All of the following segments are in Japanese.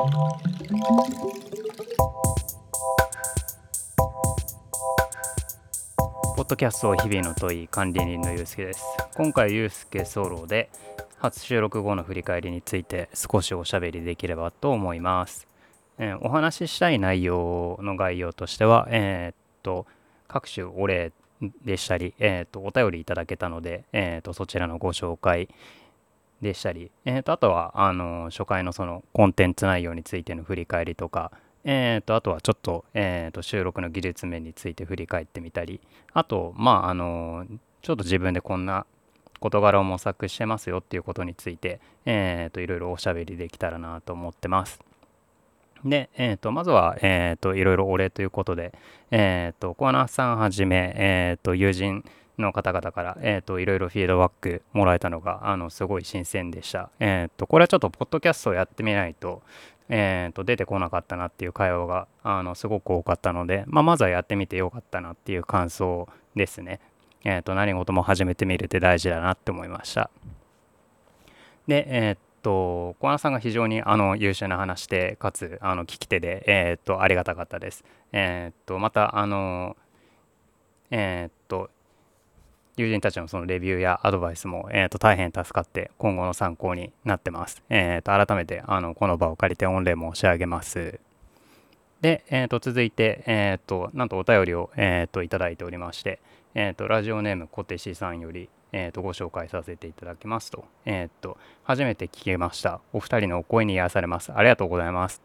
ポッドキャスト日々の問い管理人のゆうすけです。今回ゆうすけソロで初収録後の振り返りについて少しおしゃべりできればと思います。えー、お話ししたい内容の概要としては、えー、っと各種お礼でしたり、えー、とお便りいただけたので、えー、とそちらのご紹介でしたり、えー、とあとはあの初回のそのコンテンツ内容についての振り返りとか、えー、とあとはちょっと,、えー、と収録の技術面について振り返ってみたりあとまああのちょっと自分でこんな事柄を模索してますよっていうことについて、えー、といろいろおしゃべりできたらなと思ってます。で、えーと、まずは、えーと、いろいろお礼ということで、えーと、小穴さんはじめ、えーと、友人の方々から、えー、といろいろフィードバックもらえたのがあのすごい新鮮でした。えー、とこれはちょっとポッドキャストをやってみないと,、えー、と出てこなかったなっていう会話があのすごく多かったので、まあ、まずはやってみてよかったなっていう感想ですね。えー、と何事も始めてみるって大事だなって思いました。で、えー、と小穴さんが非常にあの優秀な話でかつあの聞き手で、え、っとありがたかったです。え、っとまたあのえ、っと友人たちのそのレビューやアドバイスも、えー、と大変助かって今後の参考になってます。えー、と改めてあのこの場を借りて御礼申し上げます。で、えー、と続いて、えー、となんとお便りを、えー、といただいておりまして、えー、とラジオネーム小手しさんより、えー、とご紹介させていただきますと,、えー、と初めて聞けましたお二人のお声に癒されますありがとうございます、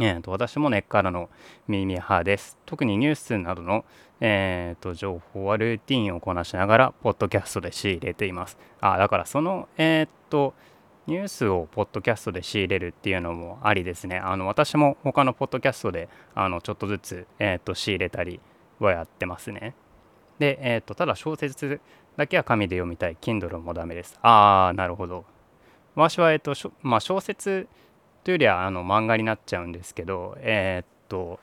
えー、と私も根っからの耳派です。特にニュースなどの、えー、と情報はルーティンをこなしながらポッドキャストで仕入れています。あだからそのえっ、とニュースをポッドキャストで仕入れるっていうのもありですね。あの私も他のポッドキャストであのちょっとずつ、えー、と仕入れたりはやってますね。で、えーと、ただ小説だけは紙で読みたい。Kindle もダメです。ああなるほど。私は、えーとまあ、小説というよりはあの漫画になっちゃうんですけどえっ、と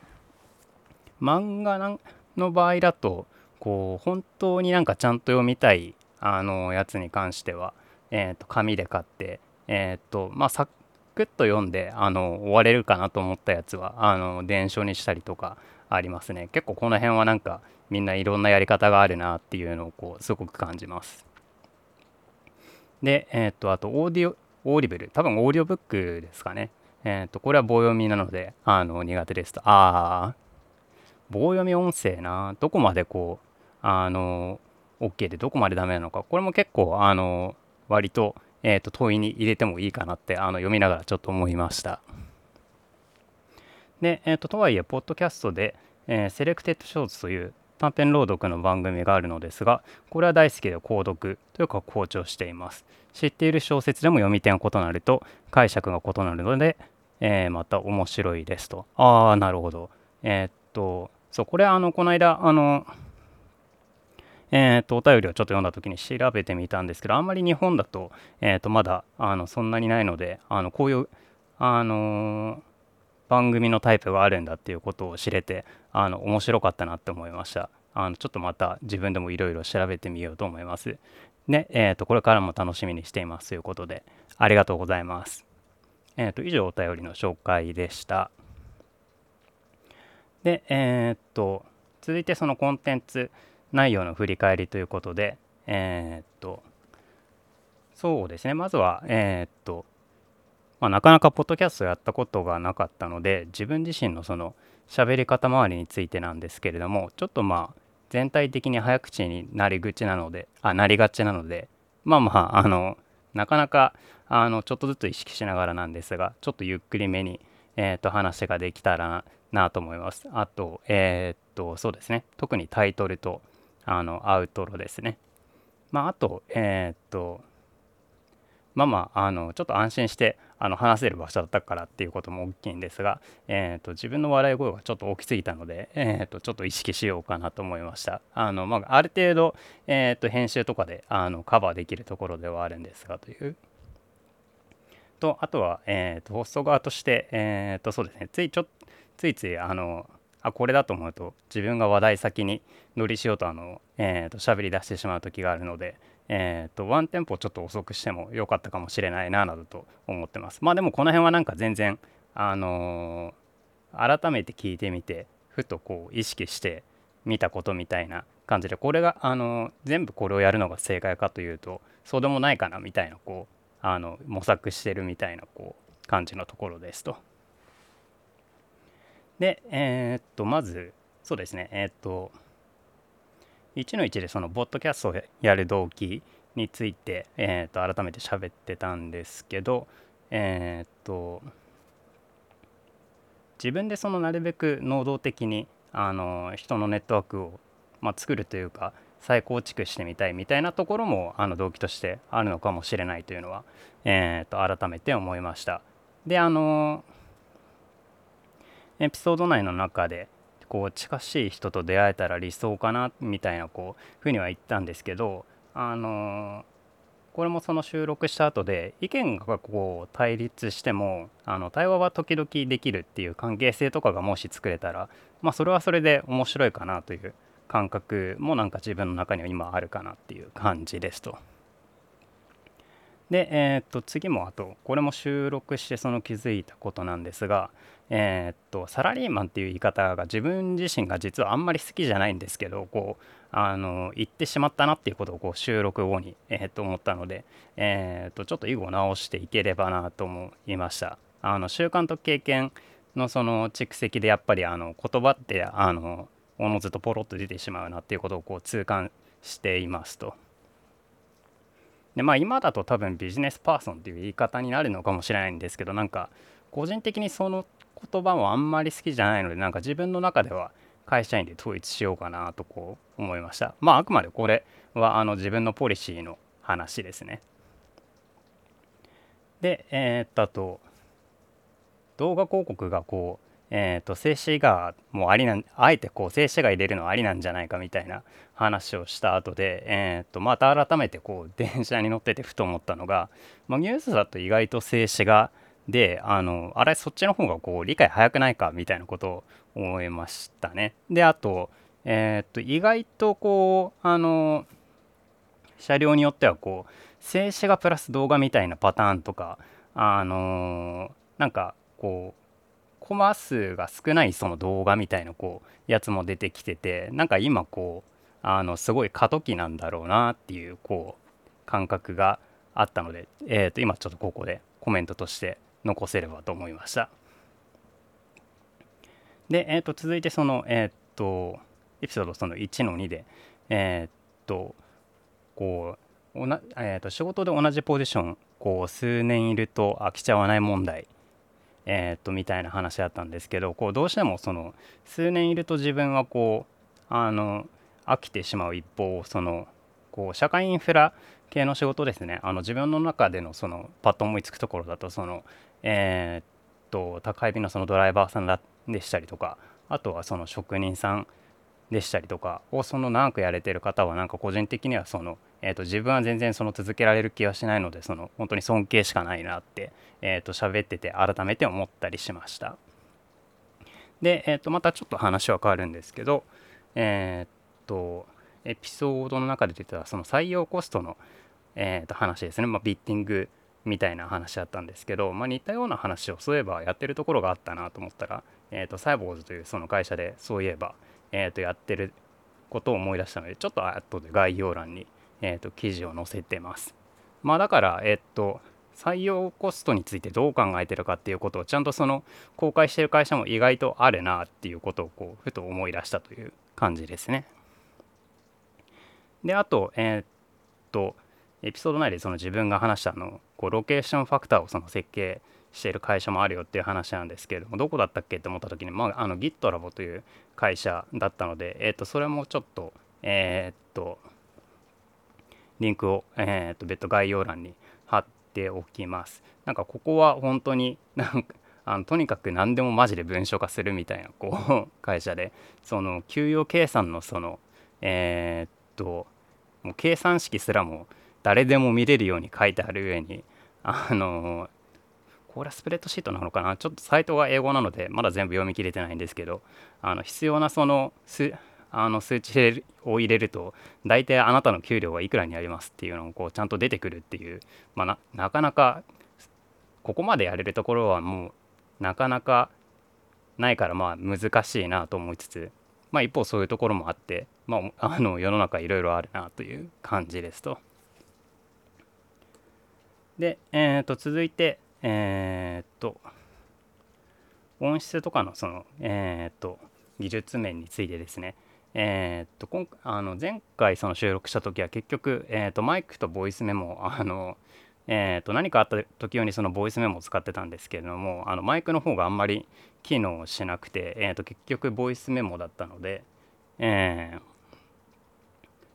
漫画の場合だとこう本当になんかちゃんと読みたいあのやつに関しては、えー、と紙で買ってえっ、とまあサクッと読んであの終われるかなと思ったやつはあの伝書にしたりとかありますね結構この辺はなんかみんないろんなやり方があるなっていうのをこうすごく感じます。で、えっ、と、あと、オーディオ、オーディブル、多分オーディオブックですかね。えっ、と、これは棒読みなので、あの、苦手ですと。ああ、棒読み音声な、どこまでこう、あの、OK でどこまでダメなのか、これも結構、あの、割と、えっ、と、問いに入れてもいいかなって、あの、読みながらちょっと思いました。で、えっ、と、とはいえ、ポッドキャストで、えー、 Selected Shorts という短編朗読の番組があるのですがこれは大好きで購読というか校長しています。知っている小説でも読み手が異なると解釈が異なるので、えー、また面白いですと。ああなるほど。えー、っとそうこれあのこの間あのえー、とお便りをちょっと読んだ時に調べてみたんですけどあんまり日本だと,、えー、とまだあのそんなにないのであのこういう、あのー、番組のタイプがあるんだっていうことを知れてあの面白かったなって思いました。あのちょっとまた自分でもいろいろ調べてみようと思います。で、えー、とこれからも楽しみにしていますということでありがとうございます。えっ、ー、と以上お便りの紹介でした。でえっ、と続いてそのコンテンツ内容の振り返りということでえっとそうですねまずはえっとまあ、なかなかポッドキャストやったことがなかったので自分自身のその喋り方周りについてなんですけれどもちょっとまあ全体的に早口になり口なのであなりがちなのでまあまああのなかなかあのちょっとずつ意識しながらなんですがちょっとゆっくりめに、えー、と話ができたらなと思います。あとえっ、とそうですね。特にタイトルとあのアウトロですね。まああとえっ、とまあまああのちょっと安心してあの話せる場所だったからっていうことも大きいんですが、えーと、自分の笑い声がちょっと大きすぎたので、えーと、ちょっと意識しようかなと思いました。あの、まあ、ある程度、えーと、編集とかであのカバーできるところではあるんですがという。とあとは、えー、とホスト側として、えー、とそうですねついちょついついあのあこれだと思うと自分が話題先に乗りしようとあの、えー、と喋り出してしまう時があるので、えー、とワンテンポちょっと遅くしても良かったかもしれないななどと思ってますまあでもこの辺はなんか全然あのー、改めて聞いてみてふとこう意識して見たことみたいな感じでこれがあの全部これをやるのが正解かというとそうでもないかなみたいなこうあの模索してるみたいなこう感じのところですと。でえー、っとまずそうですねえー、っと1の1でそのボットキャストをやる動機について、えー、と改めて喋ってたんですけどえー、と自分でそのなるべく能動的にあの人のネットワークを、まあ、作るというか再構築してみたいみたいなところもあの動機としてあるのかもしれないというのは、えー、と改めて思いました。であのエピソード内の中でこう近しい人と出会えたら理想かなみたいなこうふうには言ったんですけどあのこれもその収録した後で意見がこう対立してもあの対話は時々できるっていう関係性とかがもし作れたらまあそれはそれで面白いかなという感覚もなんか自分の中には今あるかなっていう感じですと。で、えー、っと次もあとこれも収録してその気づいたことなんですが、えー、っとサラリーマンっていう言い方が自分自身が実はあんまり好きじゃないんですけどこうあの言ってしまったなっていうことをこう収録後に、えー、っと思ったので、えっとちょっと以後直していければなと思いました。あの習慣と経験のその蓄積でやっぱりあの言葉ってあのおのずとポロッと出てしまうなっていうことをこう痛感していますと。でまあ今だと多分ビジネスパーソンっていう言い方になるのかもしれないんですけどなんか個人的にその言葉もあんまり好きじゃないのでなんか自分の中では会社員で統一しようかなとこう思いました。まああくまでこれはあの自分のポリシーの話ですね。でえー、っとあと動画広告がこうえーと、静止画もありなんあえてこう静止画入れるのありなんじゃないかみたいな話をした後で、えーと、また改めてこう電車に乗っててふと思ったのが、まあ、ニュースだと意外と静止画であのあれそっちの方がこう理解早くないかみたいなことを思いましたね。であと,、えーと、と意外とこうあの車両によってはこう静止画プラス動画みたいなパターンとかあのなんかこうコマ数が少ないその動画みたいなこうやつも出てきててなんか今こうあのすごい過渡期なんだろうなっていうこう感覚があったので、えー、と今ちょっとここでコメントとして残せればと思いました。で、えー、と続いてその、えっ、とエピソードその1の2で、えっ、とこうおな、えー、と仕事で同じポジションこう数年いると飽きちゃわない問題え、っとみたいな話だったんですけどこうどうしてもその数年いると自分はこうあの飽きてしまう一方そのこう社会インフラ系の仕事ですねあの自分の中でのそのパッと思いつくところだとそのえー、っと宅配便のそのドライバーさんでしたりとかあとはその職人さんでしたりとかをその長くやれてる方はなんか個人的にはその、えー、と自分は全然その続けられる気はしないのでその本当に尊敬しかないなって、えー、と喋ってて改めて思ったりしました。で、えー、とまたちょっと話は変わるんですけどえっ、とエピソードの中で出てたその採用コストの、えー、と話ですね、まあ、ビッティングみたいな話だったんですけど、まあ、似たような話をそういえばやってるところがあったなと思ったら、えー、とサイボーズというその会社でそういえば、えー、とやってることを思い出したのでちょっと後で概要欄に、えー、と記事を載せてます。まあだからえっ、と採用コストについてどう考えてるかっていうことをちゃんとその公開してる会社も意外とあるなっていうことをこうふと思い出したという感じですね。であとえっ、とエピソード内でその自分が話したあのこうロケーションファクターをその設計している会社もあるよっていう話なんですけれどもどこだったっけって思った時に、まあ、あの GitLab という会社だったので、えー、とそれもちょっとえー、っとリンクを、えー、っと別途概要欄に貼っておきます。なんかここは本当になんかあのとにかく何でもマジで文書化するみたいなこう会社でその給与計算のそのえー、っともう計算式すらも誰でも見れるように書いてある上にあのこれはスプレッドシートなのかな？ちょっとサイトが英語なのでまだ全部読み切れてないんですけどあの必要なその数あの数値を入れると大体あなたの給料はいくらになりますっていうのをこうちゃんと出てくるっていう、まあ、なかなかここまでやれるところはもうなかなかないからまあ難しいなと思いつつまあ一方そういうところもあって、まあ、あの世の中いろいろあるなという感じですと。で、えー、と続いてえー、っと音質とかのそのえー、っと技術面についてですね。えー、っと今あの前回その収録した時は結局、えー、っとマイクとボイスメモあのえー、と何かあった時用にそのボイスメモを使ってたんですけれどもあのマイクの方があんまり機能しなくて、えー、と結局ボイスメモだったので、えー、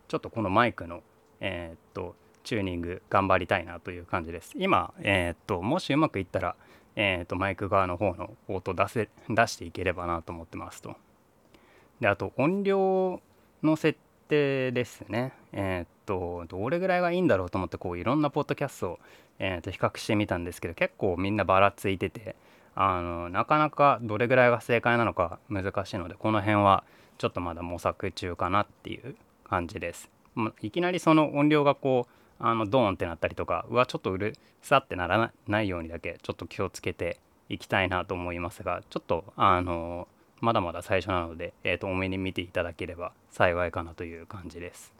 ちょっとこのマイクの、えー、っとチューニング頑張りたいなという感じです。今、えー、っともしうまくいったら、えー、っとマイク側の方の音出せ出していければなと思ってますと。であと音量の設定ですね。えー、っとどれぐらいがいいんだろうと思ってこういろんなポッドキャストを、えー、と比較してみたんですけど結構みんなばらついててあのなかなかどれぐらいが正解なのか難しいのでこの辺はちょっとまだ模索中かなっていう感じです。いきなりその音量がこうあのドーンってなったりとかうわちょっとうるさってならないようにだけちょっと気をつけていきたいなと思いますがちょっとあのまだまだ最初なので、えー、と多めに見ていただければ幸いかなという感じです。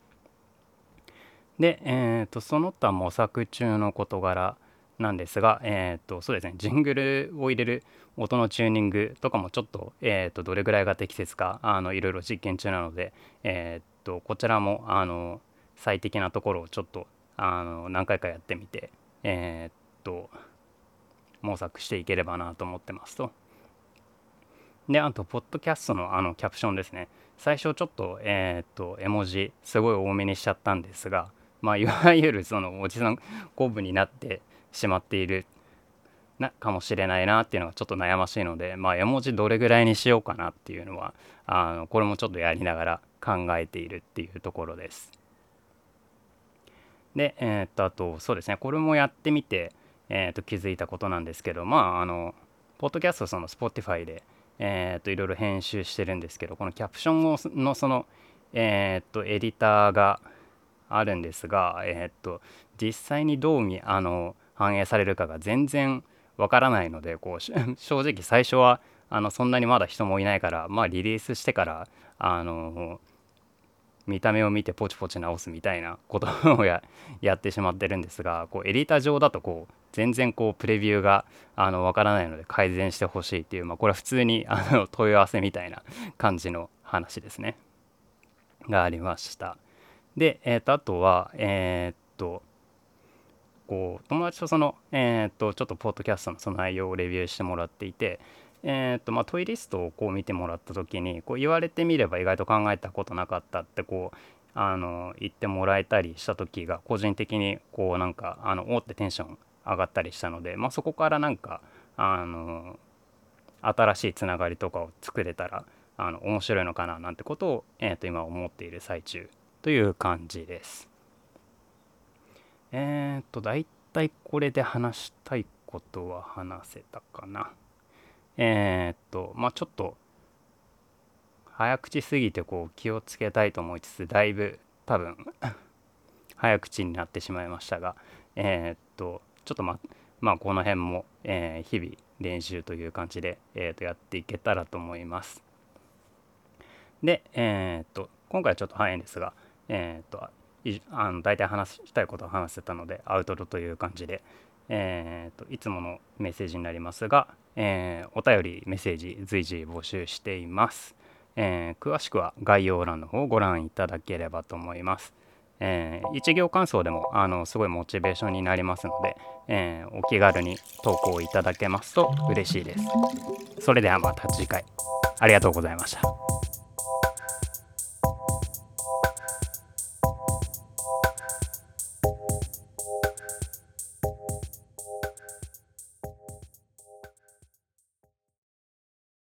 で、えーと、その他模索中の事柄なんですが、えーと、そうですねジングルを入れる音のチューニングとかもちょっと,、えーと、どれぐらいが適切かあのいろいろ実験中なので、えー、とこちらもあの最適なところをちょっとあの何回かやってみて、えー、と模索していければなと思ってますと。であとポッドキャストのあのキャプションですね最初ちょっとえっ、と絵文字すごい多めにしちゃったんですがまあ いわゆるそのおじさん公文になってしまっているなかもしれないなっていうのがちょっと悩ましいのでまあ絵文字どれぐらいにしようかなっていうのはあのこれもちょっとやりながら考えているっていうところです。でえー、っとあとそうですねこれもやってみて、えー、っと気づいたことなんですけどまああのポッドキャストその Spotify でえー、といろいろ編集してるんですけどこのキャプションをのその、えー、とエディターがあるんですが、えー、と実際にどうみあの反映されるかが全然わからないのでこう 正直最初はあのそんなにまだ人もいないからまあリリースしてからあの見た目を見てポチポチ直すみたいなことをや ってしまってるんですがこうエディター上だとこう全然こうプレビューがあのわからないので改善してほしいっていう、まあ、これは普通にあの問い合わせみたいな感じの話ですね。がありました。で、えー、とあとはえー、っとこう友達とその、えー、っとちょっとポッドキャストのその内容をレビューしてもらっていてえーとまあ、トイリストをこう見てもらった時にこう言われてみれば意外と考えたことなかったってこうあの言ってもらえたりした時が個人的にこうなんかあのおってテンション上がったりしたので、まあ、そこからなんかあの新しいつながりとかを作れたらあの面白いのかななんてことを、えー、と今思っている最中という感じです。えっ、ー、と大体これで話したいことは話せたかな。えー、っとまあちょっと早口すぎてこう気をつけたいと思いつつだいぶ多分 早口になってしまいましたがえー、っとちょっとままあこの辺も、えー、日々練習という感じで、えー、とやっていけたらと思います。で、えー、っと今回はちょっと早いんですが、え、っとあの大体話したいことを話せたのでアウトロという感じで、えー、といつものメッセージになりますが、えー、お便りメッセージ随時募集しています、えー、詳しくは概要欄の方をご覧いただければと思います、えー、一行感想でもあのすごいモチベーションになりますので、えお気軽に投稿いただけますと嬉しいです。それではまた次回。ありがとうございました。